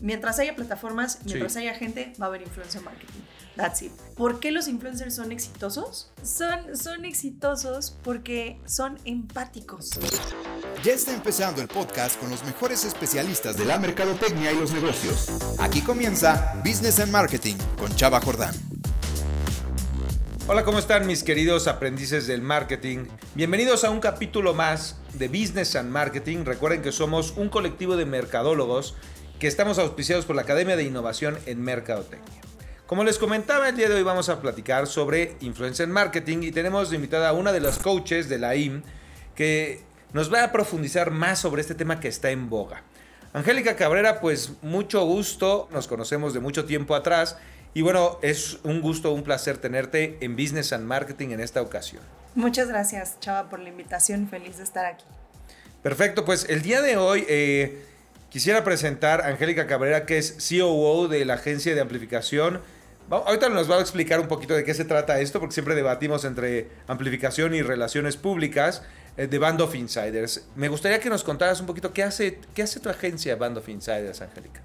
Mientras haya plataformas, mientras haya gente, va a haber influencer marketing. That's it. ¿Por qué los influencers son exitosos? Son, son exitosos porque son empáticos. Ya está empezando el podcast con los mejores especialistas de la mercadotecnia y los negocios. Aquí comienza Business and Marketing con Chava Jordán. Hola, ¿cómo están mis queridos aprendices del marketing? Bienvenidos a un capítulo más de Business and Marketing. Recuerden que somos un colectivo de mercadólogos que estamos auspiciados por la Academia de Innovación en Mercadotecnia. Como les comentaba, el día de hoy vamos a platicar sobre influencer marketing y tenemos invitada a una de las coaches de la IM que nos va a profundizar más sobre este tema que está en boga. Angélica Cabrera, pues mucho gusto, nos conocemos de mucho tiempo atrás y bueno, es un gusto, un placer tenerte en Business and Marketing en esta ocasión. Muchas gracias, Chava, por la invitación, feliz de estar aquí. Perfecto, pues el día de hoy eh, quisiera presentar a Angélica Cabrera, que es COO de la agencia de amplificación Ahorita nos va a explicar un poquito de qué se trata esto, porque siempre debatimos entre amplificación y relaciones públicas eh, de Band of Insiders. Me gustaría que nos contaras un poquito qué hace, qué hace tu agencia Band of Insiders, Angélica.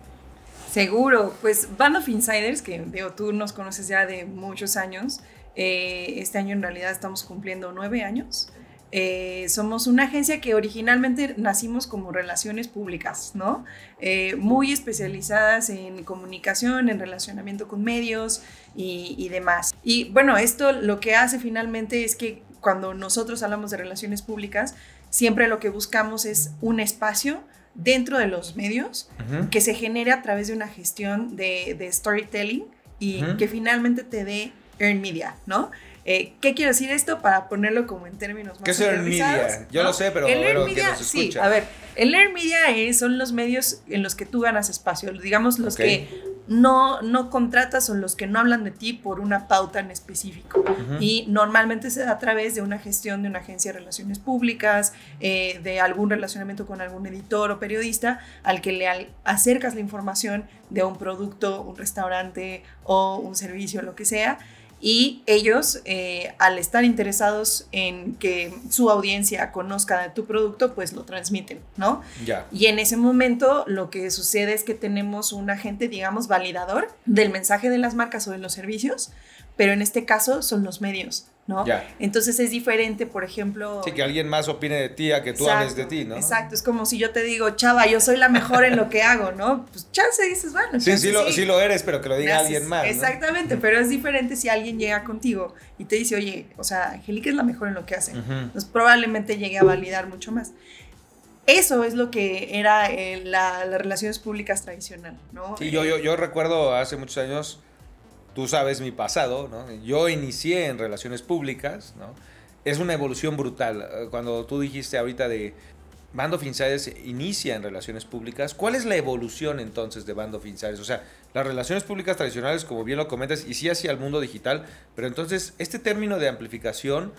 Seguro, pues Band of Insiders, que digo, tú nos conoces ya de muchos años, eh, este año en realidad estamos cumpliendo nueve años. Eh, somos una agencia que originalmente nacimos como relaciones públicas, ¿no? Eh, muy especializadas en comunicación, en relacionamiento con medios y, demás. Y bueno, esto lo que hace finalmente es que cuando nosotros hablamos de relaciones públicas, siempre lo que buscamos es un espacio dentro de los medios que se genere a través de una gestión de, storytelling y que finalmente te dé earn media, ¿no? Eh, ¿Qué quiero decir esto para ponerlo como en términos más ¿Qué es el media? Yo lo sé, pero el earn media, sí, a ver, el earn media son los medios en los que tú ganas espacio, digamos los que no, no contratas o los que no hablan de ti por una pauta en específico. Y normalmente se da a través de una gestión de una agencia de relaciones públicas, eh, de algún relacionamiento con algún editor o periodista al que le acercas la información de un producto, un restaurante o un servicio, lo que sea y ellos, eh, al estar interesados en que su audiencia conozca de tu producto, pues lo transmiten, ¿no? Ya. Y en ese momento lo que sucede es que tenemos un agente, digamos, validador del mensaje de las marcas o de los servicios, pero en este caso son los medios. ¿No? Entonces es diferente, por ejemplo... Sí, que alguien más opine de ti a que tú hables de ti, ¿no? Exacto, es como si yo te digo, chava, yo soy la mejor en lo que hago, ¿no? Pues chance dices, bueno, sí, sí, lo, sí lo eres, pero que lo diga alguien más. Exactamente, pero es diferente si alguien llega contigo y te dice, oye, o sea, Angélica es la mejor en lo que hace. Entonces probablemente llegue a validar mucho más. Eso es lo que era eh, la, las relaciones públicas tradicional, ¿no? Sí, yo, yo, yo recuerdo hace muchos años tú sabes mi pasado, ¿no? Yo inicié en relaciones públicas, ¿no? Es una evolución brutal. Eh, cuando tú dijiste ahorita de Band of Insiders inicia en relaciones públicas, ¿cuál es la evolución entonces de Band of Insiders? O sea, las relaciones públicas tradicionales, como bien lo comentas, y sí hacia el mundo digital, pero entonces, este término de amplificación,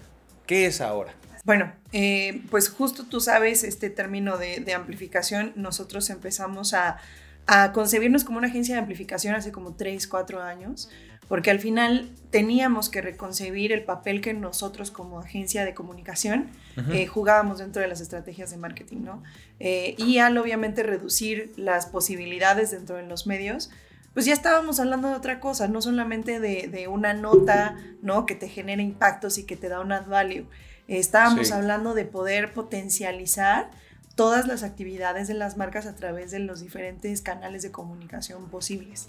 ¿qué es ahora? Bueno, eh, pues justo tú sabes este término de, de amplificación, nosotros empezamos a a concebirnos como una agencia de amplificación hace como 3, 4 años, porque al final teníamos que reconcebir el papel que nosotros como agencia de comunicación eh, jugábamos dentro de las estrategias de marketing, ¿no? Eh, y al obviamente reducir las posibilidades dentro de los medios, pues ya estábamos hablando de otra cosa, no solamente de, una nota, ¿no? Que te genera impactos y que te da un ad value. estábamos hablando de poder potencializar todas las actividades de las marcas a través de los diferentes canales de comunicación posibles.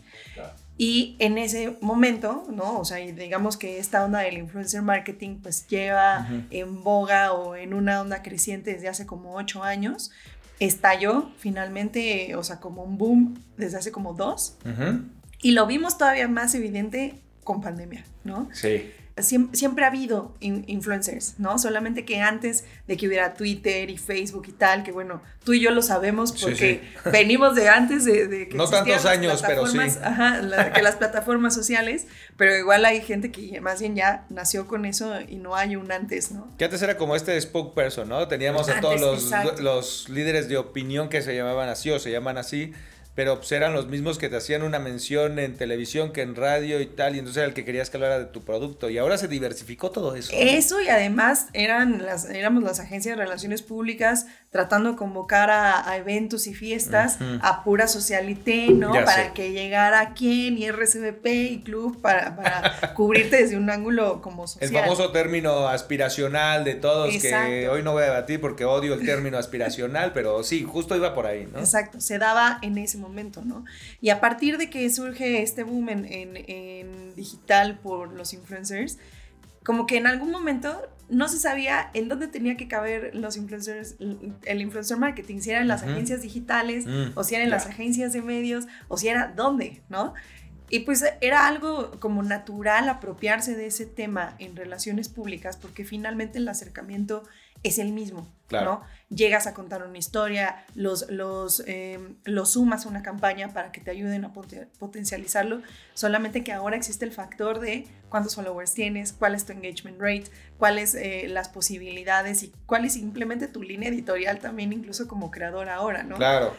Y en ese momento, ¿no? O sea, digamos que esta onda del influencer marketing pues lleva en boga o en una onda creciente desde hace como ocho años. Estalló finalmente, o sea, como un boom desde hace como dos. Y lo vimos todavía más evidente con pandemia, ¿no? Sí siempre, ha habido influencers, ¿no? Solamente que antes de que hubiera Twitter y Facebook y tal, que bueno, tú y yo lo sabemos porque venimos de antes de, que No tantos años, pero sí. Ajá, que las plataformas sociales, pero igual hay gente que más bien ya nació con eso y no hay un antes, ¿no? Que antes era como este spokesperson, ¿no? Teníamos a todos los, los líderes de opinión que se llamaban así o se llaman así pero pues eran los mismos que te hacían una mención en televisión que en radio y tal, y entonces era el que querías que hablara de tu producto, y ahora se diversificó todo eso. Eso, y además eran las, éramos las agencias de relaciones públicas tratando de convocar a, eventos y fiestas a pura socialité, ¿no? para que llegara quien y RCBP y club para, para cubrirte desde un ángulo como social. El famoso término aspiracional de todos que hoy no voy a debatir porque odio el término aspiracional, pero sí, justo iba por ahí, ¿no? Exacto, se daba en ese momento, ¿no? Y a partir de que surge este boom en, en digital por los influencers, como que en algún momento no se sabía en dónde tenía que caber los influencers, el influencer marketing, si eran en las agencias digitales mm, o si eran en las agencias de medios o si era dónde, ¿no? Y pues era algo como natural apropiarse de ese tema en relaciones públicas porque finalmente el acercamiento es el mismo, ¿no? Llegas a contar una historia, los, los, em, los sumas a una campaña para que te ayuden a potencializarlo, solamente que ahora existe el factor de cuántos followers tienes, cuál es tu engagement rate, cuáles eh, las posibilidades y cuál es simplemente tu línea editorial también incluso como creador ahora, ¿no? Claro.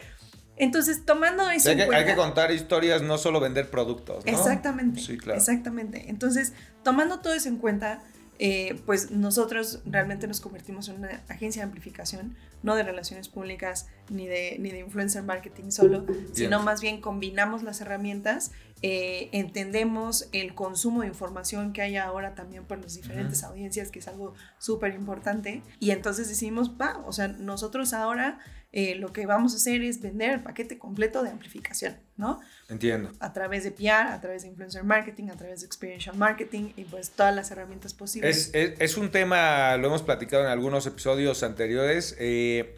Entonces, tomando eso hay, que, hay que contar historias, no solo vender productos, ¿no? Exactamente. Sí, claro. Exactamente. Entonces, tomando todo eso en cuenta, eh, pues nosotros realmente nos convertimos en una agencia de amplificación, no de relaciones públicas ni de, ni de influencer marketing solo, sino más bien combinamos las herramientas, eh, entendemos el consumo de información que hay ahora también por las diferentes audiencias, que es algo súper importante, y entonces decimos, va, o sea, nosotros ahora eh, lo que vamos a hacer es vender el paquete completo de amplificación, ¿no? Entiendo. A través de PR, a través de influencer marketing, a través de experiential marketing y pues todas las herramientas posibles. Es, un tema, lo hemos platicado en algunos episodios anteriores, eh,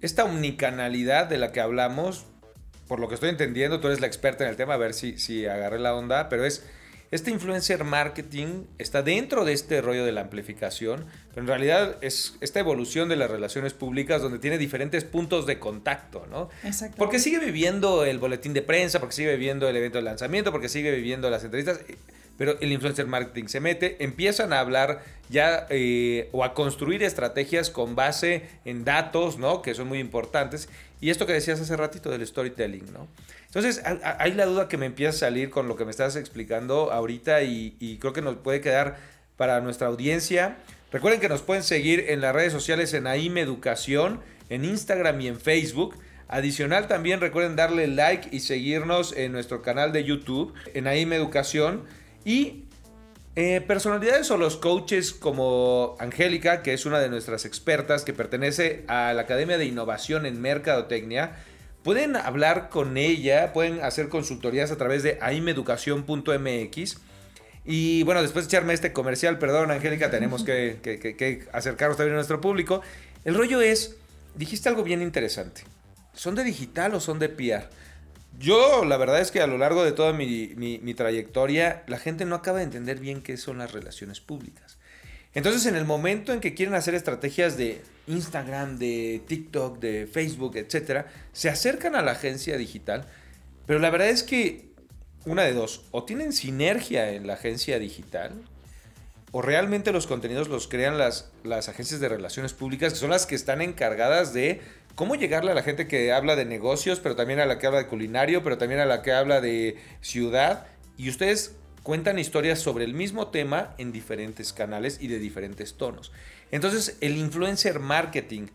esta unicanalidad de la que hablamos, por lo que estoy entendiendo, tú eres la experta en el tema, a ver si, si agarré la onda, pero es este influencer marketing está dentro de este rollo de la amplificación, pero en realidad es esta evolución de las relaciones públicas donde tiene diferentes puntos de contacto, ¿no? Exacto. Porque sigue viviendo el boletín de prensa, porque sigue viviendo el evento de lanzamiento, porque sigue viviendo las entrevistas pero el influencer marketing se mete, empiezan a hablar ya eh, o a construir estrategias con base en datos, ¿no? Que son muy importantes. Y esto que decías hace ratito del storytelling, ¿no? Entonces, hay la duda que me empieza a salir con lo que me estás explicando ahorita y, creo que nos puede quedar para nuestra audiencia. Recuerden que nos pueden seguir en las redes sociales en AIM Educación, en Instagram y en Facebook. Adicional también recuerden darle like y seguirnos en nuestro canal de YouTube, en AIM Educación. Y eh, personalidades o los coaches como Angélica, que es una de nuestras expertas que pertenece a la Academia de Innovación en Mercadotecnia, pueden hablar con ella, pueden hacer consultorías a través de aimeducación.mx. Y bueno, después de echarme este comercial, perdón Angélica, tenemos que, que acercarnos también a nuestro público. El rollo es, dijiste algo bien interesante. ¿Son de digital o son de PR? Yo, la verdad es que a lo largo de toda mi, trayectoria, la gente no acaba de entender bien qué son las relaciones públicas. Entonces, en el momento en que quieren hacer estrategias de Instagram, de TikTok, de Facebook, etcétera, se acercan a la agencia digital, pero la verdad es que una de dos, o tienen sinergia en la agencia digital, o realmente los contenidos los crean las, las agencias de relaciones públicas, que son las que están encargadas de cómo llegarle a la gente que habla de negocios, pero también a la que habla de culinario, pero también a la que habla de ciudad. Y ustedes cuentan historias sobre el mismo tema en diferentes canales y de diferentes tonos. Entonces, el influencer marketing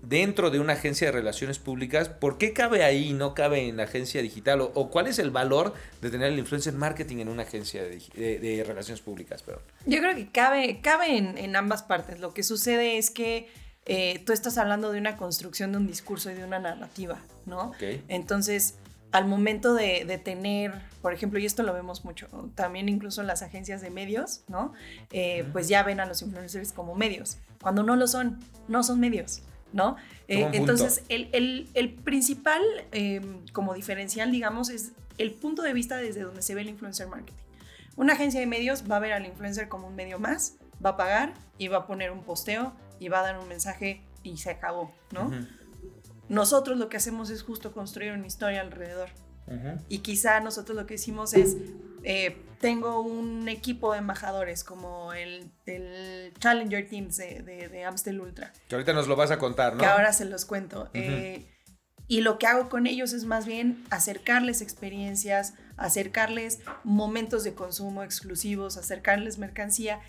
dentro de una agencia de relaciones públicas, ¿por qué cabe ahí y no cabe en la agencia digital? ¿O, cuál es el valor de tener el influencer marketing en una agencia de, relaciones públicas? Yo creo que cabe, cabe en ambas partes. Lo que sucede es que eh, tú estás hablando de una construcción de un discurso y de una narrativa, ¿no? Entonces, al momento de, tener, por ejemplo, y esto lo vemos mucho, también incluso en las agencias de medios, ¿no? Eh, pues ya ven a los influencers como medios, cuando no lo son, no son medios, ¿no? Eh, entonces, el, el, principal em, como diferencial, digamos, es el punto de vista desde donde se ve el influencer marketing. Una agencia de medios va a ver al influencer como un medio más, va a pagar y va a poner un posteo y va a dar un mensaje y se acabó, ¿no? Nosotros lo que hacemos es justo construir una historia alrededor. Y quizá nosotros lo que hicimos es, eh, tengo un equipo de embajadores como el, Challenger Teams de, de, Amstel Ultra. Que ahorita nos lo vas a contar, ¿no? Que ahora se los cuento. Eh, y lo que hago con ellos es más bien acercarles experiencias, acercarles momentos de consumo exclusivos, acercarles mercancía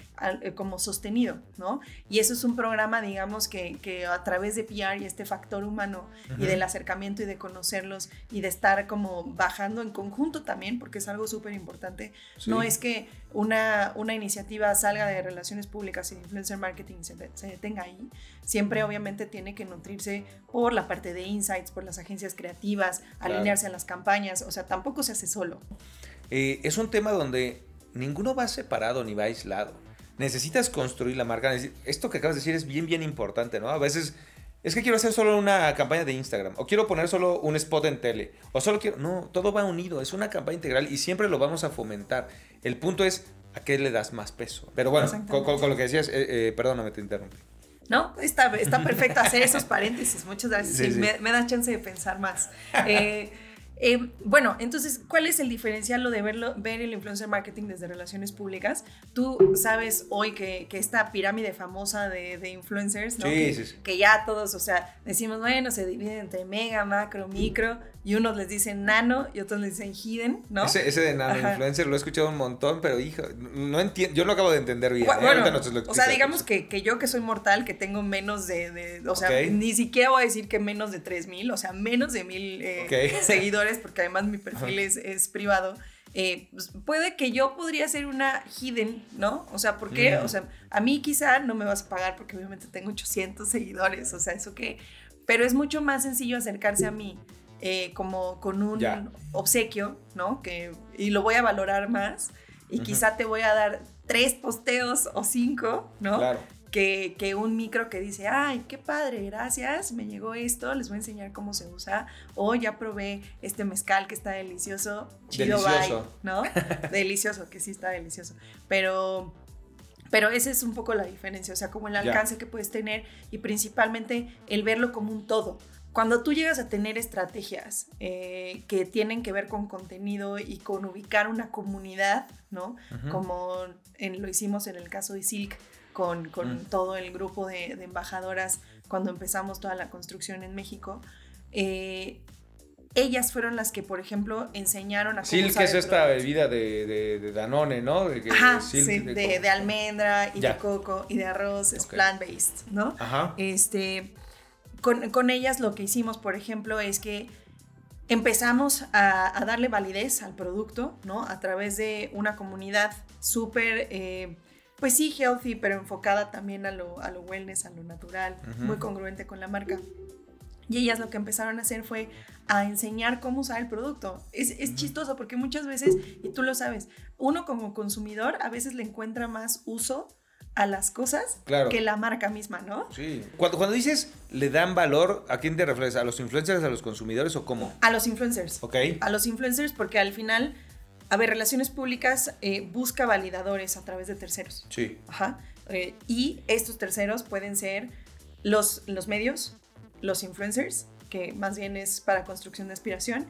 eh, como sostenido, ¿no? Y eso es un programa, digamos, que, que a través de PR y este factor humano y del acercamiento y de conocerlos y de estar como bajando en conjunto también, porque es algo súper importante. No es que una, una iniciativa salga de relaciones públicas y influencer marketing se, se detenga ahí. Siempre obviamente tiene que nutrirse por la parte de insights, por las agencias creativas, alinearse a las campañas, o sea, tampoco se hace solo. Eh, es un tema donde ninguno va separado ni va aislado. Necesitas construir la marca. Esto que acabas de decir es bien, bien importante, ¿no? A veces es que quiero hacer solo una campaña de Instagram, o quiero poner solo un spot en tele, o solo quiero... No, todo va unido, es una campaña integral y siempre lo vamos a fomentar. El punto es a qué le das más peso. Pero bueno, con, lo que decías, eh, eh, perdóname, te interrumpí. No, está, está perfecto hacer esos paréntesis. Muchas gracias. Me, me, da chance de pensar más. Eh, eh, bueno, entonces, ¿cuál es el diferencial lo de verlo, ver el influencer marketing desde relaciones públicas? Tú sabes hoy que, que esta pirámide famosa de, de influencers, ¿no? que, que, ya todos, o sea, decimos, bueno, se divide entre mega, macro, micro, y unos les dicen nano y otros les dicen hidden, ¿no? Ese, ese de nano influencer lo he escuchado un montón, pero hijo, no entiendo, yo lo acabo de entender bien. ¿eh? Bueno, o sea, digamos que, que, yo que soy mortal, que tengo menos de, de o sea, ni siquiera voy a decir que menos de 3000, o sea, menos de mil eh, seguidores, porque además mi perfil es, es, privado. Eh, pues puede que yo podría ser una hidden, ¿no? O sea, ¿por qué? O sea, a mí quizá no me vas a pagar porque obviamente tengo 800 seguidores, o sea, eso qué. Pero es mucho más sencillo acercarse a mí eh, como con un obsequio, ¿no? Que, y lo voy a valorar más y quizá te voy a dar tres posteos o cinco, ¿no? Que, que, un micro que dice, ay, qué padre, gracias, me llegó esto, les voy a enseñar cómo se usa, o ya probé este mezcal que está delicioso, chido delicioso. bye, ¿no? delicioso, que sí está delicioso, pero... Pero esa es un poco la diferencia, o sea, como el alcance que puedes tener y principalmente el verlo como un todo cuando tú llegas a tener estrategias eh, que tienen que ver con contenido y con ubicar una comunidad, ¿no? Como en, lo hicimos en el caso de Silk con, con mm. todo el grupo de, embajadoras cuando empezamos toda la construcción en México. Eh, ellas fueron las que, por ejemplo, enseñaron a Silk es esta bebida de, de, Danone, ¿no? De, Ajá, sí, de, almendra y de coco y de arroz, es plant-based, ¿no? Ajá. Este con, ellas lo que hicimos, por ejemplo, es que empezamos a, darle validez al producto, ¿no? A través de una comunidad súper, eh, pues sí, healthy, pero enfocada también a lo, a lo wellness, a lo natural, muy congruente con la marca. Y ellas lo que empezaron a hacer fue a enseñar cómo usar el producto. Es, es chistoso porque muchas veces, y tú lo sabes, uno como consumidor a veces le encuentra más uso a las cosas que la marca misma, ¿no? Sí. Cuando, cuando dices le dan valor, ¿a quién te refieres? ¿A los influencers, a los consumidores o cómo? A los influencers. Ok. A los influencers porque al final, a ver, Relaciones Públicas eh, busca validadores a través de terceros. Sí. Ajá. Eh, y estos terceros pueden ser los, los medios, los influencers, que más bien es para construcción de aspiración,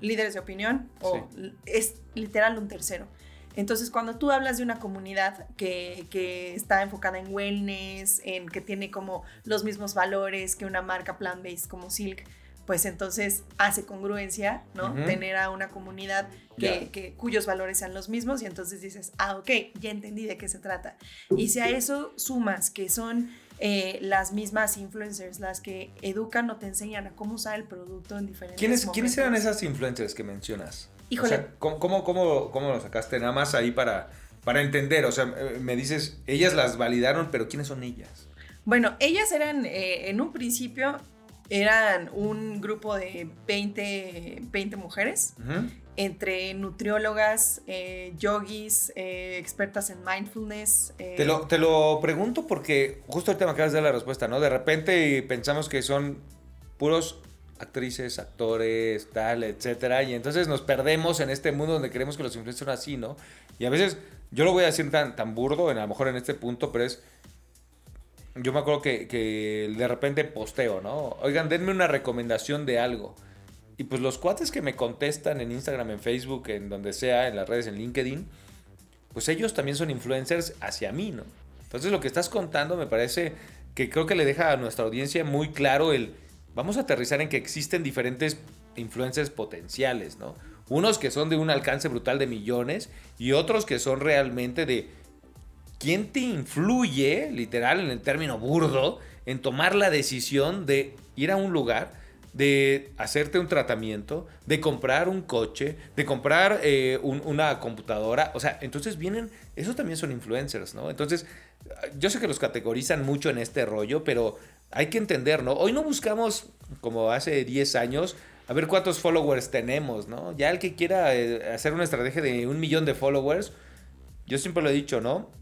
líderes de opinión, o es literal un tercero. Entonces, cuando tú hablas de una comunidad que, que, está enfocada en wellness, en que tiene como los mismos valores que una marca plant-based como Silk, pues entonces hace congruencia, ¿no? Tener a una comunidad que, que, cuyos valores sean los mismos y entonces dices, ah, ok, ya entendí de qué se trata. Y si a eso sumas que son eh, las mismas influencers las que educan o te enseñan a cómo usar el producto en diferentes ¿Quiénes, ¿Quiénes eran esas influencers que mencionas? Híjole. O sea, ¿cómo, cómo, cómo, lo sacaste? Nada más ahí para, para entender. O sea, eh, me dices, ellas las validaron, pero ¿quiénes son ellas? Bueno, ellas eran, eh, en un principio, eran un grupo de 20, 20 mujeres, entre nutriólogas, eh, yogis, expertas en mindfulness. Te, lo, te lo pregunto porque justo ahorita me acabas de dar la respuesta, ¿no? De repente pensamos que son puros actrices, actores, tal, etcétera, y entonces nos perdemos en este mundo donde queremos que los influencers son así, ¿no? Y a veces, yo lo voy a decir tan, tan burdo, en, a lo mejor en este punto, pero es, yo me acuerdo que, que de repente posteo, ¿no? Oigan, denme una recomendación de algo. Y pues los cuates que me contestan en Instagram, en Facebook, en donde sea, en las redes, en LinkedIn, pues ellos también son influencers hacia mí, ¿no? Entonces lo que estás contando me parece que creo que le deja a nuestra audiencia muy claro el vamos a aterrizar en que existen diferentes influencers potenciales, ¿no? Unos que son de un alcance brutal de millones y otros que son realmente de quién te influye, literal, en el término burdo, en tomar la decisión de ir a un lugar, de hacerte un tratamiento, de comprar un coche, de comprar eh, una computadora. O sea, entonces vienen, esos también son influencers, ¿no? Entonces, yo sé que los categorizan mucho en este rollo, pero hay que entender, ¿no? Hoy no buscamos, como hace 10 años, a ver cuántos followers tenemos, ¿no? Ya el que quiera eh, hacer una estrategia de un millón de followers, yo siempre lo he dicho, ¿no?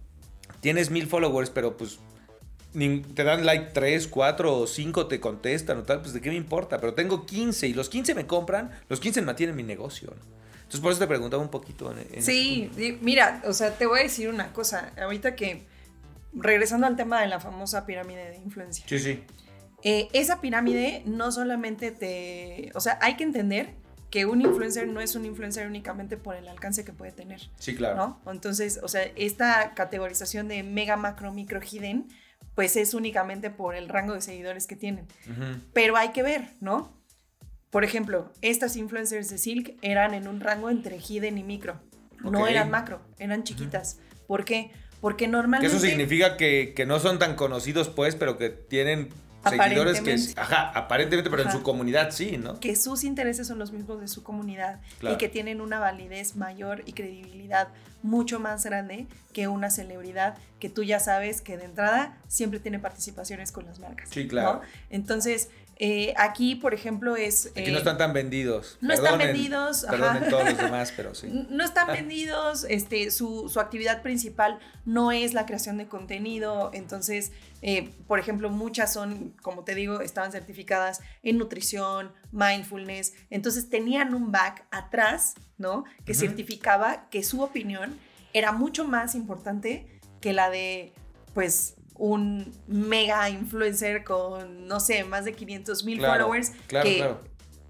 Tienes mil followers, pero pues te dan like 3, 4 o 5 te contestan o tal, pues de qué me importa, pero tengo 15 y los 15 me compran, los 15 mantienen mi negocio. Entonces por eso te preguntaba un poquito. sí, mira, o sea, te voy a decir una cosa, ahorita que, regresando al tema de la famosa pirámide de influencia. Sí, sí. Eh, esa pirámide no solamente te, o sea, hay que entender que un influencer no es un influencer únicamente por el alcance que puede tener. Sí, claro. ¿no? Entonces, o sea, esta categorización de mega, macro, micro, hidden, pues es únicamente por el rango de seguidores que tienen. Pero hay que ver, ¿no? Por ejemplo, estas influencers de Silk eran en un rango entre hidden y micro. No eran macro, eran chiquitas. ¿Por qué? Porque normalmente... Eso significa que, que no son tan conocidos, pues, pero que tienen seguidores que, ajá, aparentemente, pero en su comunidad sí, ¿no? Que sus intereses son los mismos de su comunidad y que tienen una validez mayor y credibilidad mucho más grande que una celebridad que tú ya sabes que de entrada siempre tiene participaciones con las marcas. Sí, claro. Entonces, eh, aquí, por ejemplo, es... Aquí no eh, están tan vendidos. No están vendidos. Perdonen todos los demás, pero sí. No están vendidos, este, su, su, actividad principal no es la creación de contenido, entonces, eh, por ejemplo, muchas son, como te digo, estaban certificadas en nutrición, mindfulness, entonces tenían un back atrás, ¿no? Que certificaba que su opinión era mucho más importante que la de, pues, un mega influencer con, no sé, más de 500 mil followers que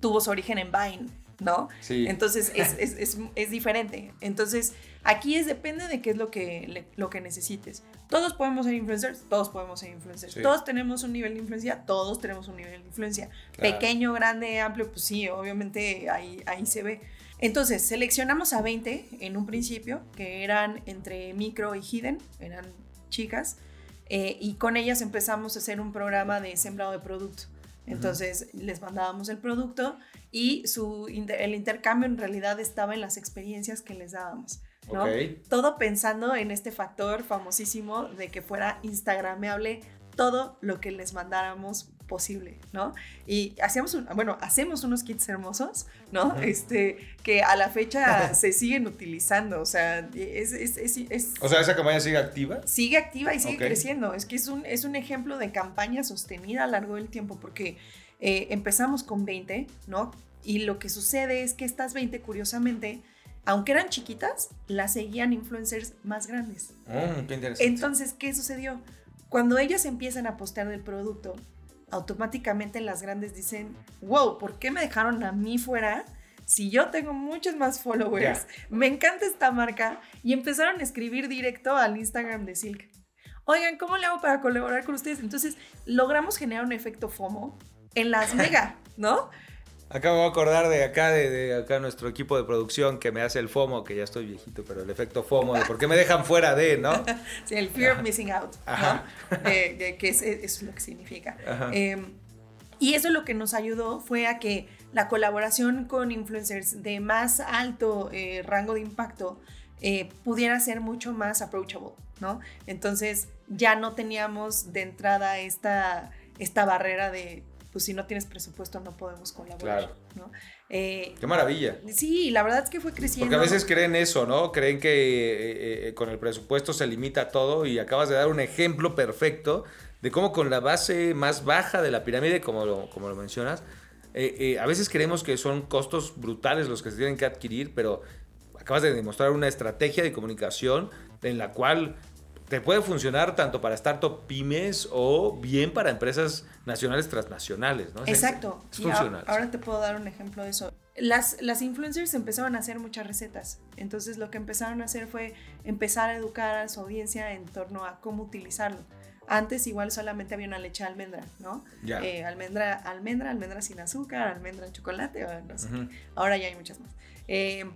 tuvo su origen en Vine, ¿no? Sí. Entonces es, diferente. Entonces aquí es depende de qué es lo que, lo que necesites. Todos podemos ser influencers, todos podemos ser influencers. Todos tenemos un nivel de influencia, todos tenemos un nivel de influencia. Pequeño, grande, amplio, pues sí, obviamente ahí, ahí se ve. Entonces, seleccionamos a 20 en un principio, que eran entre micro y hidden, eran chicas. Eh, y con ellas empezamos a hacer un programa de sembrado de producto. Entonces les mandábamos el producto y su, el intercambio en realidad estaba en las experiencias que les dábamos. ¿no? Todo pensando en este factor famosísimo de que fuera instagrameable todo lo que les mandáramos posible, ¿no? Y hacíamos, un, bueno, hacemos unos kits hermosos, ¿no? Este, que a la fecha se siguen utilizando, o sea, es, es, es, O sea, ¿esa campaña sigue activa? Sigue activa y sigue creciendo, es que es un, es un ejemplo de campaña sostenida a lo largo del tiempo, porque eh, empezamos con 20, ¿no? Y lo que sucede es que estas 20, curiosamente, aunque eran chiquitas, las seguían influencers más grandes. Mm, qué interesante. Entonces, ¿qué sucedió? Cuando ellas empiezan a postear del producto, automáticamente las grandes dicen, wow, ¿por qué me dejaron a mí fuera? Si yo tengo muchos más followers, me encanta esta marca y empezaron a escribir directo al Instagram de Silk. Oigan, ¿cómo le hago para colaborar con ustedes? Entonces logramos generar un efecto FOMO en las mega, ¿no? Acabo de acordar de acá, de, acá nuestro equipo de producción que me hace el FOMO, que ya estoy viejito, pero el efecto FOMO de por qué me dejan fuera de, ¿no? sí, el fear of missing out, ¿no? que es, eso es lo que significa. Em, y eso lo que nos ayudó fue a que la colaboración con influencers de más alto eh, rango de impacto eh, pudiera ser mucho más approachable, ¿no? Entonces ya no teníamos de entrada esta, esta barrera de pues si no tienes presupuesto no podemos colaborar. ¿no? Eh, Qué maravilla. Sí, la verdad es que fue creciendo. Porque a veces creen eso, ¿no? Creen que eh, eh, con el presupuesto se limita todo y acabas de dar un ejemplo perfecto de cómo con la base más baja de la pirámide, como lo, como lo mencionas, a veces creemos que son costos brutales los que se tienen que adquirir, pero acabas de demostrar una estrategia de comunicación en la cual te puede funcionar tanto para startup pymes o bien para empresas nacionales transnacionales, ¿no? Exacto. Es, funcional. Ahora, te puedo dar un ejemplo de eso. Las, las influencers empezaron a hacer muchas recetas. Entonces lo que empezaron a hacer fue empezar a educar a su audiencia en torno a cómo utilizarlo. Antes igual solamente había una leche de almendra, ¿no? Eh, almendra, almendra, almendra sin azúcar, almendra en chocolate, no sé. Ahora ya hay muchas más. Eh,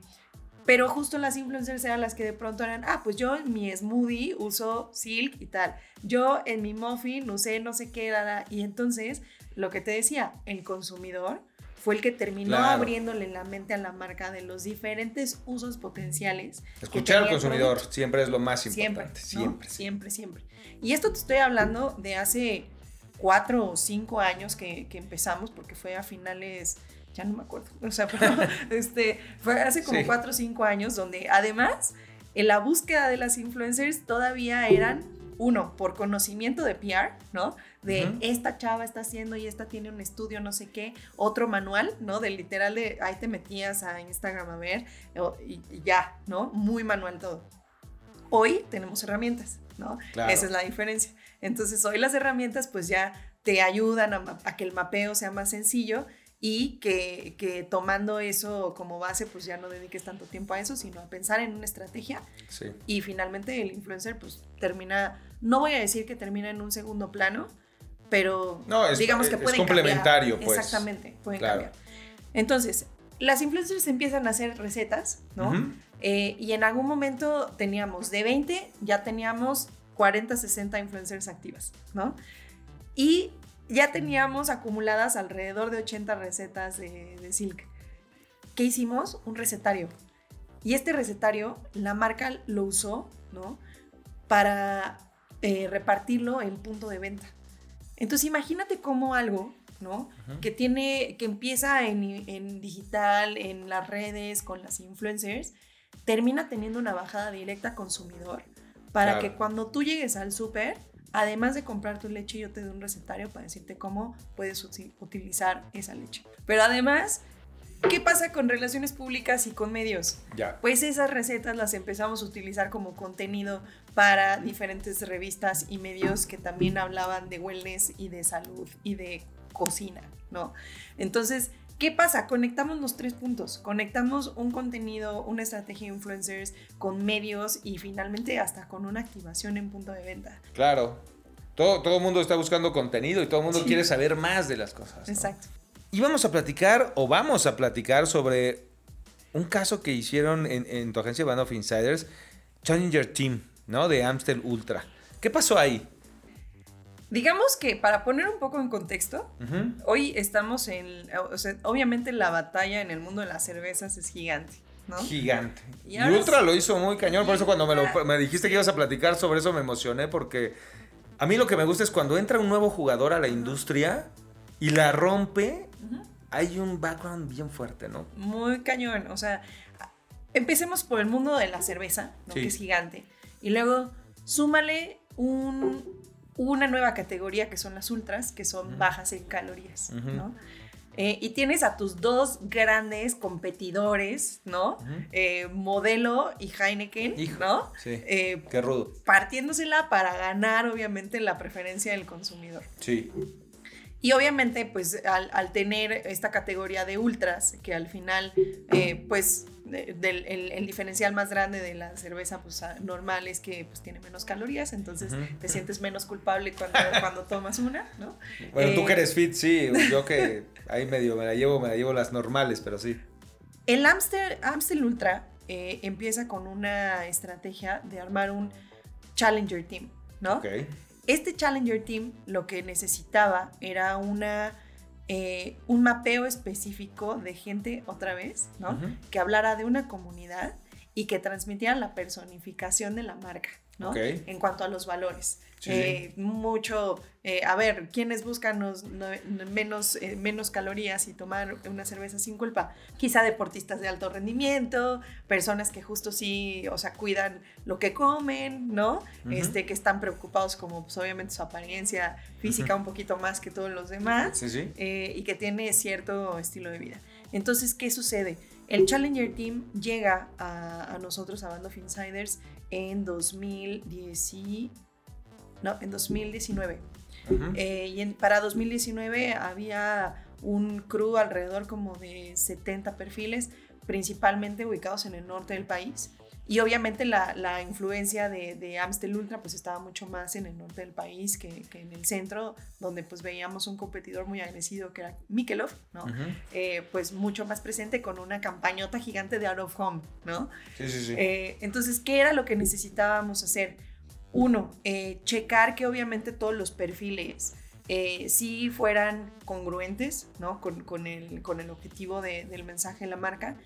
pero justo las influencers eran las que de pronto eran, ah, pues yo en mi smoothie uso silk y tal. Yo en mi muffin usé no sé qué, era. y entonces lo que te decía, el consumidor fue el que terminó abriéndole la mente a la marca de los diferentes usos potenciales. Escuchar al consumidor siempre es lo más importante. Siempre, siempre, siempre, Y esto te estoy hablando de hace cuatro o cinco años que, que empezamos, porque fue a finales ya no me acuerdo, o sea, pero este, fue hace como cuatro o cinco años donde además en la búsqueda de las influencers todavía eran, uno, por conocimiento de PR, ¿no? De esta chava está haciendo y esta tiene un estudio, no sé qué, otro manual, ¿no? De literal de ahí te metías a Instagram a ver y, ya, ¿no? Muy manual todo. Hoy tenemos herramientas, ¿no? Esa es la diferencia. Entonces hoy las herramientas pues ya te ayudan a que el mapeo sea más sencillo y que, tomando eso como base, pues ya no dediques tanto tiempo a eso, sino a pensar en una estrategia. Y finalmente el influencer, pues termina, no voy a decir que termina en un segundo plano, pero digamos que puede complementario, pues. Exactamente, pueden cambiar. Entonces, las influencers empiezan a hacer recetas, ¿no? Eh, y en algún momento teníamos de 20, ya teníamos 40, 60 influencers activas, ¿no? Y ya teníamos acumuladas alrededor de 80 recetas de, Silk. ¿Qué hicimos? Un recetario. Y este recetario, la marca lo usó, ¿no? Para eh, repartirlo en punto de venta. Entonces, imagínate cómo algo, ¿no? Que tiene, que empieza en, digital, en las redes, con las influencers, termina teniendo una bajada directa a consumidor para que cuando tú llegues al súper, además de comprar tu leche, yo te doy un recetario para decirte cómo puedes utilizar esa leche. Pero además, ¿qué pasa con relaciones públicas y con medios? Ya. Pues esas recetas las empezamos a utilizar como contenido para diferentes revistas y medios que también hablaban de wellness y de salud y de cocina, ¿no? Entonces, ¿Qué pasa? Conectamos los tres puntos. Conectamos un contenido, una estrategia de influencers con medios y finalmente hasta con una activación en punto de venta. Claro. Todo, todo el mundo está buscando contenido y todo el mundo quiere saber más de las cosas. Exacto. Y vamos a platicar o vamos a platicar sobre un caso que hicieron en, tu agencia Band of Insiders, Challenger Team, ¿no? De Amstel Ultra. ¿Qué pasó ahí? Digamos que para poner un poco en contexto, hoy estamos en, o sea, obviamente la batalla en el mundo de las cervezas es gigante. ¿no? Gigante. Y, Ultra lo hizo muy cañón, por eso cuando me, me dijiste que ibas a platicar sobre eso me emocioné porque a mí lo que me gusta es cuando entra un nuevo jugador a la industria y la rompe, hay un background bien fuerte, ¿no? Muy cañón, o sea, empecemos por el mundo de la cerveza, ¿no? que es gigante, y luego súmale un una nueva categoría que son las ultras, que son bajas en calorías, ¿no? Eh, y tienes a tus dos grandes competidores, ¿no? Eh, Modelo y Heineken, ¿no? Sí. Eh, Qué rudo. Partiéndosela para ganar, obviamente, la preferencia del consumidor. Sí. Y obviamente, pues al, tener esta categoría de ultras, que al final, pues del, el, diferencial más grande de la cerveza pues, normal es que pues, tiene menos calorías, entonces te sientes menos culpable cuando, cuando tomas una, ¿no? Bueno, tú que eres fit, sí, yo que ahí medio me la llevo, me la llevo las normales, pero sí. El Amstel, Amstel Ultra eh, empieza con una estrategia de armar un Challenger Team, ¿no? Okay. Este Challenger Team lo que necesitaba era una eh, un mapeo específico de gente, otra vez, ¿no? Que hablara de una comunidad y que transmitiera la personificación de la marca, ¿no? En cuanto a los valores. Eh, mucho, eh, a ver, ¿quiénes buscan menos, eh, menos calorías y tomar una cerveza sin culpa? Quizá deportistas de alto rendimiento, personas que justo sí, o sea, cuidan lo que comen, ¿no? este, que están preocupados como, pues obviamente su apariencia física un poquito más que todos los demás y que tiene cierto estilo de vida. Entonces, ¿qué sucede? El Challenger Team llega a, a nosotros, a Band of Insiders, en 2010 no, en 2019. Eh, y para 2019 había un crew alrededor como de 70 perfiles, principalmente ubicados en el norte del país. Y obviamente la, la influencia de, de, Amstel Ultra pues estaba mucho más en el norte del país que, que, en el centro, donde pues veíamos un competidor muy agresivo que era Mikelov, ¿no? eh, pues mucho más presente con una campañota gigante de out of home, ¿no? Sí, sí, sí. Eh, entonces, ¿qué era lo que necesitábamos hacer? Uno, eh, checar que obviamente todos los perfiles eh, sí fueran congruentes, ¿no? Con, con, el, con el objetivo de, del mensaje de la marca.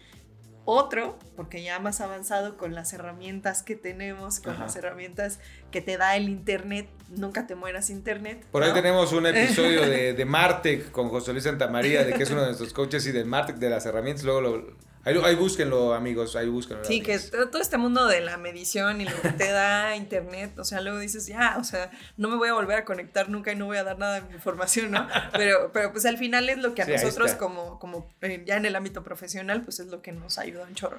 Otro, porque ya más avanzado con las herramientas que tenemos, con Ajá. las herramientas que te da el Internet, nunca te mueras Internet. Por ahí tenemos un episodio de, de Martec con José Luis Santamaría, de que es uno de nuestros coaches y del Martec de las herramientas. Luego lo, ahí, ahí búsquenlo, amigos, ahí búsquenlo. Sí, que amigos. todo, todo este mundo de la medición y lo que te da internet, o sea, luego dices, ya, o sea, no me voy a volver a conectar nunca y no voy a dar nada de mi información, ¿no? Pero, pero pues al final es lo que a Sí, nosotros como, como eh, ya en el ámbito profesional, pues es lo que nos ayuda un chorro.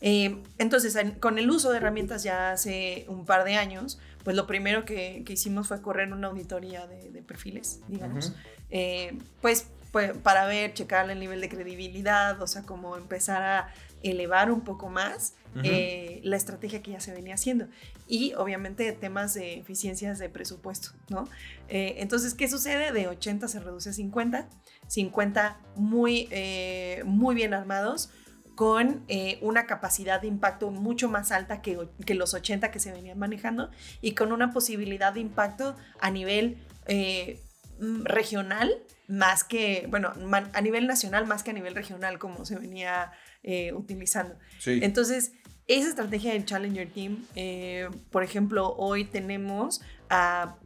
Eh, entonces, en- con el uso de herramientas ya hace un par de años, pues lo primero que, que hicimos fue correr una auditoría de, de perfiles, digamos. Ujú. Eh, pues, pues para ver, checar el nivel de credibilidad, o sea, como empezar a elevar un poco más Ujú. eh, la estrategia que ya se venía haciendo. Y obviamente temas de eficiencias de presupuesto, ¿no? Eh, entonces, ¿qué sucede? De 80 se reduce a 50, 50 muy, eh, muy bien armados, con eh, una capacidad de impacto mucho más alta que, que los 80 que se venían manejando y con una posibilidad de impacto a nivel eh, mm, regional más que, bueno, man- a nivel nacional más que a nivel regional como se venía eh, utilizando. Sí. Entonces, esa estrategia del Challenger Team, eh, por ejemplo, hoy tenemos a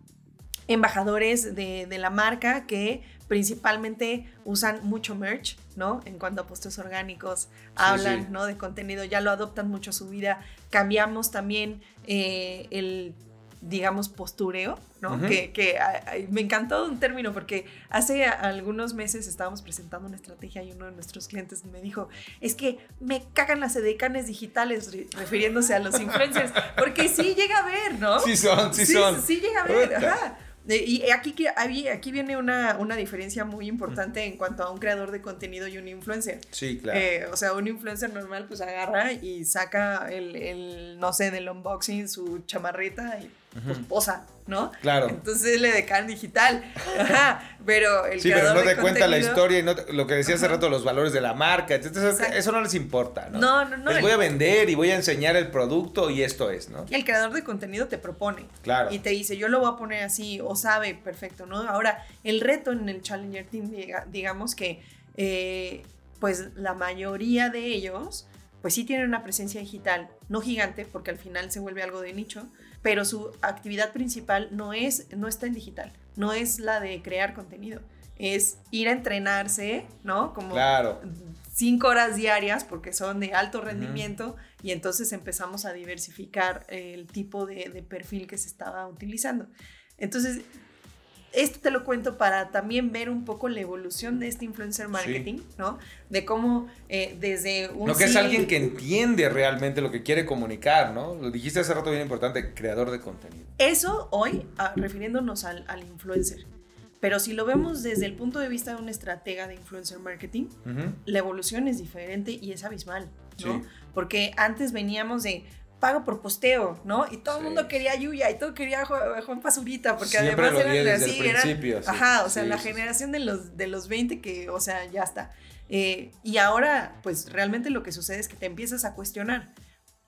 embajadores de, de la marca que principalmente usan mucho merch, ¿no? En cuanto a postres orgánicos, hablan, sí. ¿no? De contenido, ya lo adoptan mucho a su vida. Cambiamos también eh, el, digamos, postureo, ¿no? Que, que a- a- me encantó un término porque hace a- algunos meses estábamos presentando una estrategia y uno de nuestros clientes me dijo, es que me cagan las edecanes digitales, re- refiriéndose a los influencers, porque sí llega a ver, ¿no? Sí son, sí, son. Sí, llega a ver, ajá. Eh, Y aquí, que- aquí aquí viene una, una diferencia muy importante en cuanto a un creador de contenido y un influencer. Sí, claro. Eh, o sea, un influencer normal pues agarra y saca el, el, no sé, del unboxing su chamarrita y pues posa, ¿no? Claro. Entonces le decan digital. Ajá, pero el Sí, pero no te cuenta la historia y no te- lo que decía hace rato, los valores de la marca. Entonces, eso no les importa, ¿no? No, no, no, Les voy a vender y voy a enseñar el producto y esto es, ¿no? El creador de contenido te propone. Claro. Y te dice, yo lo voy a poner así, o sabe, perfecto, ¿no? Ahora, el reto en el Challenger Team, diga- digamos que, eh, pues la mayoría de ellos, pues sí tienen una presencia digital, no gigante, porque al final se vuelve algo de nicho, pero su actividad principal no, es, no está en digital, no es la de crear contenido, es ir a entrenarse, ¿no? Como Claro. cinco horas diarias porque son de alto rendimiento y entonces empezamos a diversificar el tipo de, de perfil que se estaba utilizando. Entonces, esto te lo cuento para también ver un poco la evolución de este influencer marketing, ¿no? De cómo eh, desde un... No, que es alguien que entiende realmente lo que quiere comunicar, ¿no? Lo dijiste hace rato bien importante, creador de contenido. Eso hoy, ah, refiriéndonos al, al influencer. Pero si lo vemos desde el punto de vista de un estratega de influencer marketing, la evolución es diferente y es abismal, ¿no? Sí. Porque antes veníamos de pago por posteo, ¿no? Y todo el mundo quería Yuya y todo quería Juan Pazurita, porque Siempre además eran así, el eran- sí. ajá, o sea, Sí, la generación de los, de los 20 que, o sea, ya está. Eh, y ahora, pues realmente lo que sucede es que te empiezas a cuestionar,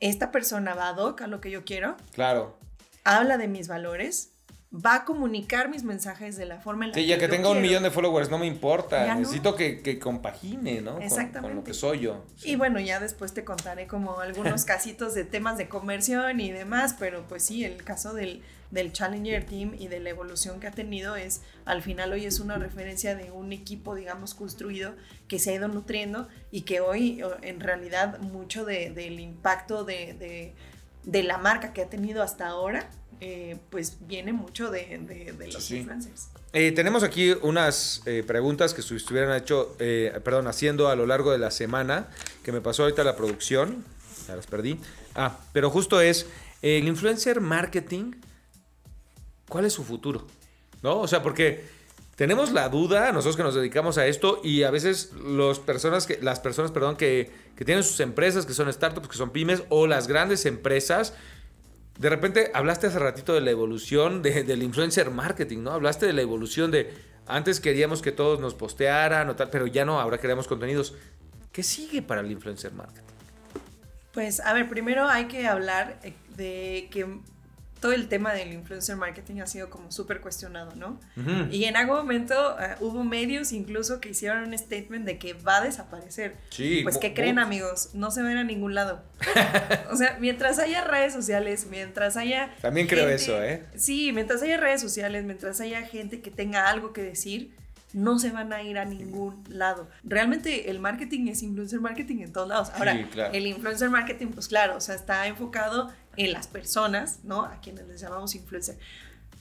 ¿esta persona va ad hoc a lo que yo quiero? Claro. ¿Habla de mis valores? ¿Va a comunicar mis mensajes de la forma en la Sí, ya que yo tenga un millón de followers, no me importa. No. Necesito que, que compagine, ¿no? Con- Con, Exactamente. lo que soy yo. Y bueno, ya después te contaré como algunos casitos de temas de conversión y demás, pero pues sí, el caso del, del Challenger Team y de la evolución que ha tenido es, al final hoy es una referencia de un equipo, digamos, construido que se ha ido nutriendo y que hoy en realidad mucho de- del impacto de, de- de la marca que ha tenido hasta ahora, eh, pues viene mucho de, de- de los Sí. influencers. Eh, tenemos aquí unas eh, preguntas que se estuvieran hecho, eh, perdón, haciendo a lo largo de la semana, que me pasó ahorita la producción, ya las perdí. Ah, pero justo es, el influencer marketing, ¿cuál es su futuro? ¿No? O sea, porque tenemos la duda, nosotros que nos dedicamos a esto, y a veces los personas que, las personas perdón, que, que tienen sus empresas, que son startups, que son pymes, o las grandes empresas, de repente hablaste hace ratito de la evolución de, del influencer marketing, ¿no? Hablaste de la evolución de antes queríamos que todos nos postearan o tal, pero ya no, ahora queremos contenidos. ¿Qué sigue para el influencer marketing? Pues a ver, primero hay que hablar eh, de que todo el tema del influencer marketing ha sido como súper cuestionado, ¿no? Y en algún momento uh, hubo medios incluso que hicieron un statement de que va a desaparecer. Sí. Pues ¿qué creen amigos? No se ven a ningún lado. o sea, mientras haya redes sociales, mientras haya... También creo eso, ¿eh? Sí, mientras haya redes sociales, mientras haya gente que tenga algo que decir, no se van a ir a ningún lado. Realmente el marketing es influencer marketing en todos lados. Ahora, Sí, claro. el influencer marketing, pues claro, o sea, está enfocado en las personas, ¿no? A quienes les llamamos influencer.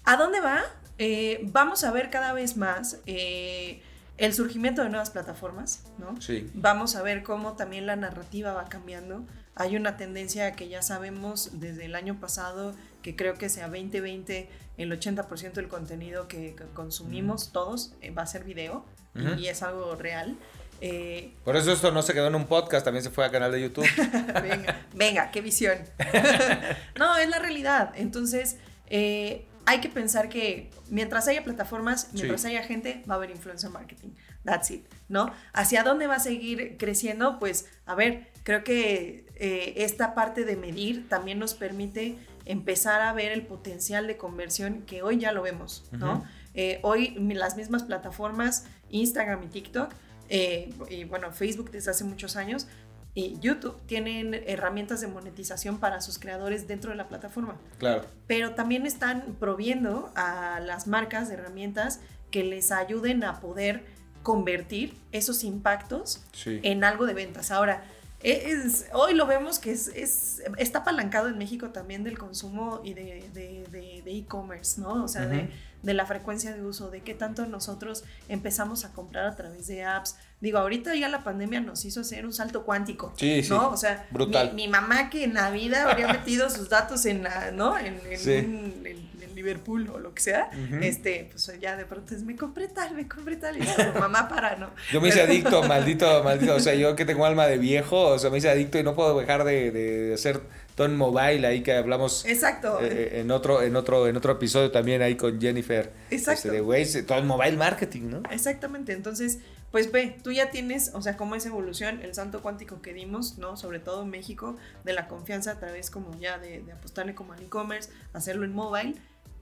¿A dónde va? Eh, vamos a ver cada vez más eh, el surgimiento de nuevas plataformas, ¿no? Sí. Vamos a ver cómo también la narrativa va cambiando. Hay una tendencia que ya sabemos desde el año pasado, que creo que sea 2020, el 80% del contenido que, consumimos todos eh, va a ser video Ujú. y es algo real. Eh, Por eso esto no se quedó en un podcast, también se fue a canal de YouTube. venga, venga, qué visión. no, es la realidad. Entonces, eh, hay que pensar que mientras haya plataformas, mientras Sí. haya gente, va a haber influencer marketing. That's it, ¿no? ¿Hacia dónde va a seguir creciendo? Pues, a ver, creo que eh, esta parte de medir también nos permite empezar a ver el potencial de conversión que hoy ya lo vemos, ¿no? Eh, hoy las mismas plataformas, Instagram y TikTok, eh, y bueno, Facebook desde hace muchos años, y YouTube tienen herramientas de monetización para sus creadores dentro de la plataforma, Claro. pero también están proviendo a las marcas de herramientas que les ayuden a poder convertir esos impactos Sí. en algo de ventas. Ahora, e, es- hoy lo vemos que es, es- está apalancado en México también del consumo y de de- de- de e-commerce, ¿no? O sea, de, de la frecuencia de uso, de qué tanto nosotros empezamos a comprar a través de apps. Digo, ahorita ya la pandemia nos hizo hacer un salto cuántico, Sí, sí. ¿no? O sea, Brutal. Mi, mi mamá que en la vida habría metido sus datos en, la, ¿no? En, en Sí. un- en- en Liverpool o lo que sea, este, pues ya de pronto es, me compré tal, me compré tal, y yo, mamá para, ¿no? Yo me hice adicto, maldito, maldito. O sea, yo que tengo alma de viejo, o sea, me hice adicto y no puedo dejar de, de hacer todo en mobile ahí que hablamos Exacto. eh, en otro, en otro, en otro episodio también ahí con Jennifer. Exacto. Este, de en mobile marketing, ¿no? Exactamente, entonces, pues ve, tú ya tienes, o sea, como esa evolución, el salto cuántico que dimos, ¿no? Sobre todo en México, de la confianza a través como ya de, de apostarle como al e-commerce, hacerlo en mobile.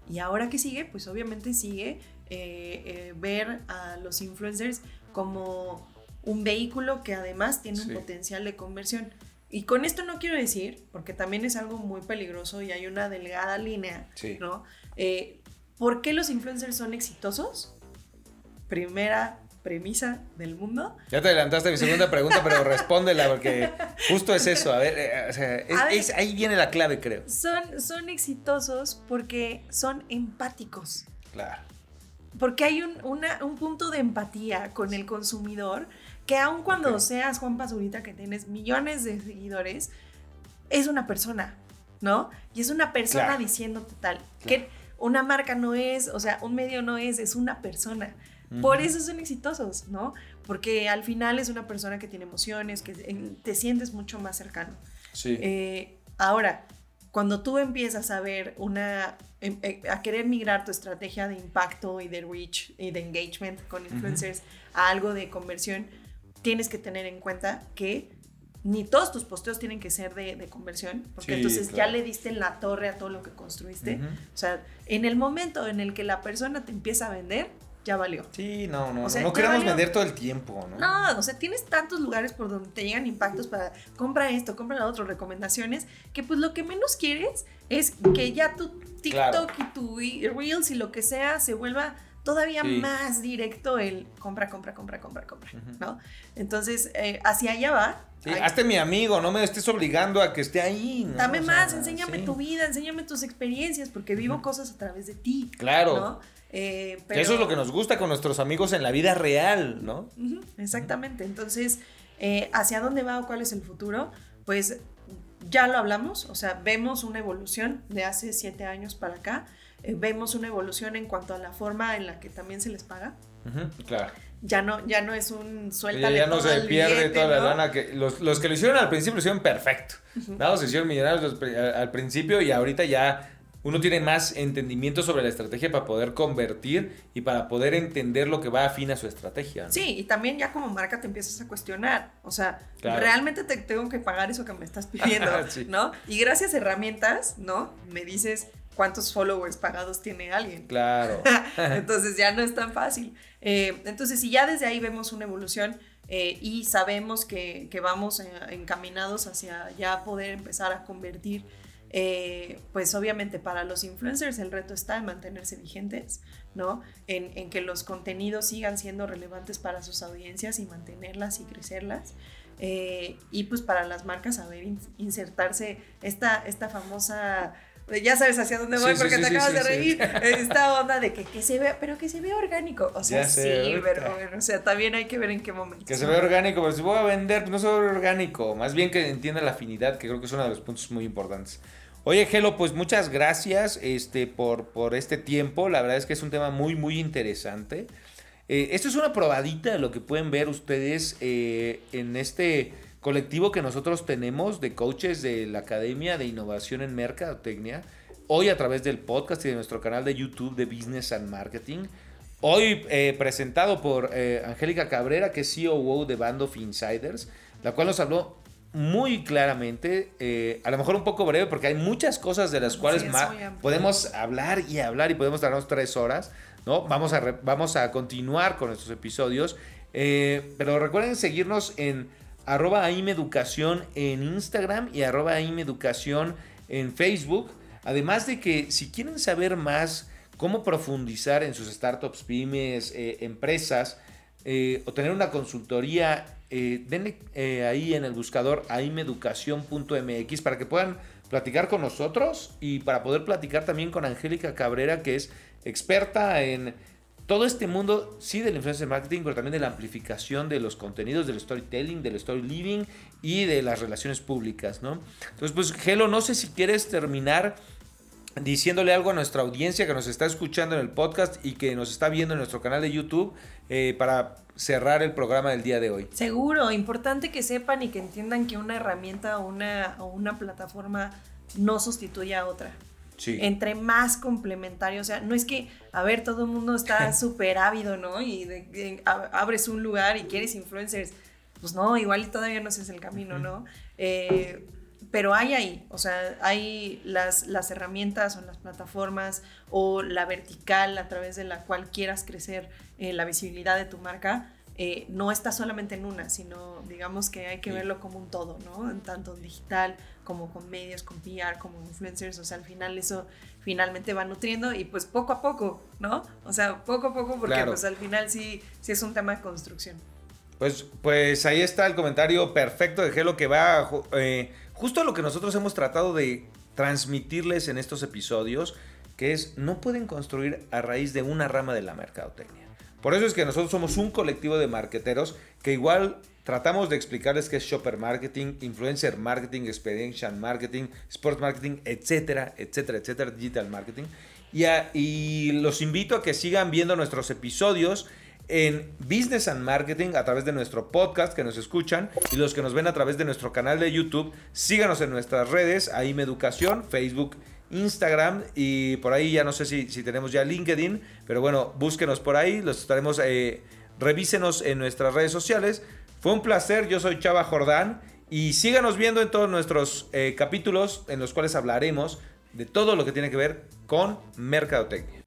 Y ahora que sigue, pues obviamente sigue eh, eh, ver a los influencers como un vehículo que además tiene Sí. un potencial de conversión. Y con esto no quiero decir, porque también es algo muy peligroso y hay una delgada línea, Sí. ¿no? Eh, ¿Por qué los influencers son exitosos? Primera premisa del mundo. Ya te adelantaste a mi segunda pregunta, pero respóndela porque justo es eso. A ver, eh, o sea, es- A ver. es- ahí viene la clave, creo. Son, son exitosos porque son empáticos. Claro. Porque hay un, una- un punto de empatía con el consumidor que aun cuando seas Juan Pazurita que tienes millones de seguidores, es una persona, ¿no? Y es una persona Claro. diciéndote tal. Claro. Que una marca no es, o sea, un medio no es, es una persona. Por eso son exitosos, ¿no? Porque al final es una persona que tiene emociones, que te sientes mucho más cercano. Sí. Eh, ahora, cuando tú empiezas a ver una, em- eh, a querer migrar tu estrategia de impacto y de reach y de engagement con influencers a algo de conversión, tienes que tener en cuenta que ni todos tus posteos tienen que ser de, de conversión, porque Sí, entonces claro. ya le diste en la torre a todo lo que construiste. O sea, en el momento en el que la persona te empieza a vender, ya valió. Sí, no, no, O sea, no, queremos valió. vender todo el tiempo, ¿no? No, o sea, tienes tantos lugares por donde te llegan impactos para compra esto, compra lo otro, recomendaciones, que pues lo que menos quieres es que ya tu TikTok Claro. y tu Reels y lo que sea se vuelva todavía Sí. más directo el compra, compra, compra, compra, compra. ¿no? Entonces, eh, hacia allá va. Sí, Ay, hazte mi amigo, no me estés obligando a que esté ahí. ¿no? Dame O sea, más, enséñame sí. tu vida, enséñame tus experiencias, porque vivo cosas a través de ti. Claro. ¿no? Eh, pero- Eso es lo que nos gusta con nuestros amigos en la vida real, ¿no? Exactamente. Entonces, eh, ¿hacia dónde va o cuál es el futuro? Pues ya lo hablamos, o sea, vemos una evolución de hace siete años para acá. Eh, vemos una evolución en cuanto a la forma en la que también se les paga. claro. Ya no, ya no es un sueldo. Ya, ya no se pierde toda la lana. Que, los, los, que lo hicieron al principio lo hicieron perfecto. ¿no? Se hicieron millonarios al principio y ahorita ya uno tiene más entendimiento sobre la estrategia para poder convertir y para poder entender lo que va afín a su estrategia. Sí, y también ya como marca te empiezas a cuestionar, o sea, realmente te tengo que pagar eso que me estás pidiendo, ¿no? Y gracias a herramientas, ¿no? Me dices cuántos followers pagados tiene alguien. Claro. entonces ya no es tan fácil. Eh, entonces, si ya desde ahí vemos una evolución eh, y sabemos que, que vamos eh, encaminados hacia ya poder empezar a convertir eh, pues obviamente para los influencers el reto está en mantenerse vigentes, ¿no? En, que los contenidos sigan siendo relevantes para sus audiencias y mantenerlas y crecerlas. Eh, y pues para las marcas saber insertarse esta, esta famosa ya sabes hacia dónde voy porque te acabas de reír. Esta onda de que, que, se vea, pero que se vea orgánico. O sea, sí, pero bueno, o sea, también hay que ver en qué momento. Que se vea orgánico, pero si voy a vender, no se ve orgánico. Más bien que entienda la afinidad, que creo que es uno de los puntos muy importantes. Oye, Gelo, pues muchas gracias este, por, por este tiempo. La verdad es que es un tema muy, muy interesante. Eh, esto es una probadita de lo que pueden ver ustedes eh, en este colectivo que nosotros tenemos de coaches de la Academia de Innovación en Mercadotecnia. Hoy a través del podcast y de nuestro canal de YouTube de Business and Marketing. Hoy eh, presentado por Angélica Cabrera, que es CEO de Band of Insiders, la cual nos habló muy claramente, eh, a lo mejor un poco breve, porque hay muchas cosas de las cuales podemos hablar y hablar y podemos darnos tres horas, ¿no? Vamos a, vamos a continuar con estos episodios, eh, pero recuerden seguirnos en arroba aimeducación en Instagram y arroba aimeducación en Facebook, además de que si quieren saber más cómo profundizar en sus startups, pymes, eh, empresas, o tener una consultoría eh, denle eh, ahí en el buscador aimeducación.mx para que puedan platicar con nosotros y para poder platicar también con Angélica Cabrera, que es experta en todo este mundo, sí, del influencer marketing, pero también de la amplificación de los contenidos, del storytelling, del story living y de las relaciones públicas, ¿no? Entonces, pues, Gelo, no sé si quieres terminar diciéndole algo a nuestra audiencia que nos está escuchando en el podcast y que nos está viendo en nuestro canal de YouTube eh, para cerrar el programa del día de hoy. Seguro, importante que sepan y que entiendan que una herramienta o una, o una plataforma no sustituye a otra. Sí. Entre más complementario, o sea, no es que, a ver, todo el mundo está súper ávido, ¿no? Y abres un lugar y quieres influencers. Pues no, igual todavía no es el camino, ¿no? Eh, pero hay ahí, o sea, hay las, las herramientas o las plataformas o la vertical a través de la cual quieras crecer eh, la visibilidad de tu marca, eh, no está solamente en una, sino digamos que hay que verlo como un todo, ¿no? En tanto digital como con medios, con PR, como influencers, o sea, al final eso finalmente va nutriendo y pues poco a poco, ¿no? O sea, poco a poco porque pues al final sí, sí es un tema de construcción. Pues, pues ahí está el comentario perfecto de Gelo que va eh, justo a lo que nosotros hemos tratado de transmitirles en estos episodios, que es no pueden construir a raíz de una rama de la mercadotecnia. Por eso es que nosotros somos un colectivo de marqueteros que igual tratamos de explicarles qué es shopper marketing, influencer marketing, experiential marketing, sports marketing, etcétera, etcétera, etcétera, digital marketing. Y, y los invito a que sigan viendo nuestros episodios en Business and Marketing a través de nuestro podcast que nos escuchan y los que nos ven a través de nuestro canal de YouTube. Síganos en nuestras redes, AIM Educación, Facebook, Instagram y por ahí ya no sé si, si tenemos ya LinkedIn, pero bueno, búsquenos por ahí, los estaremos, eh, revísenos en nuestras redes sociales. Fue un placer, yo soy Chava Jordán y síganos viendo en todos nuestros eh, capítulos en los cuales hablaremos de todo lo que tiene que ver con mercadotecnia.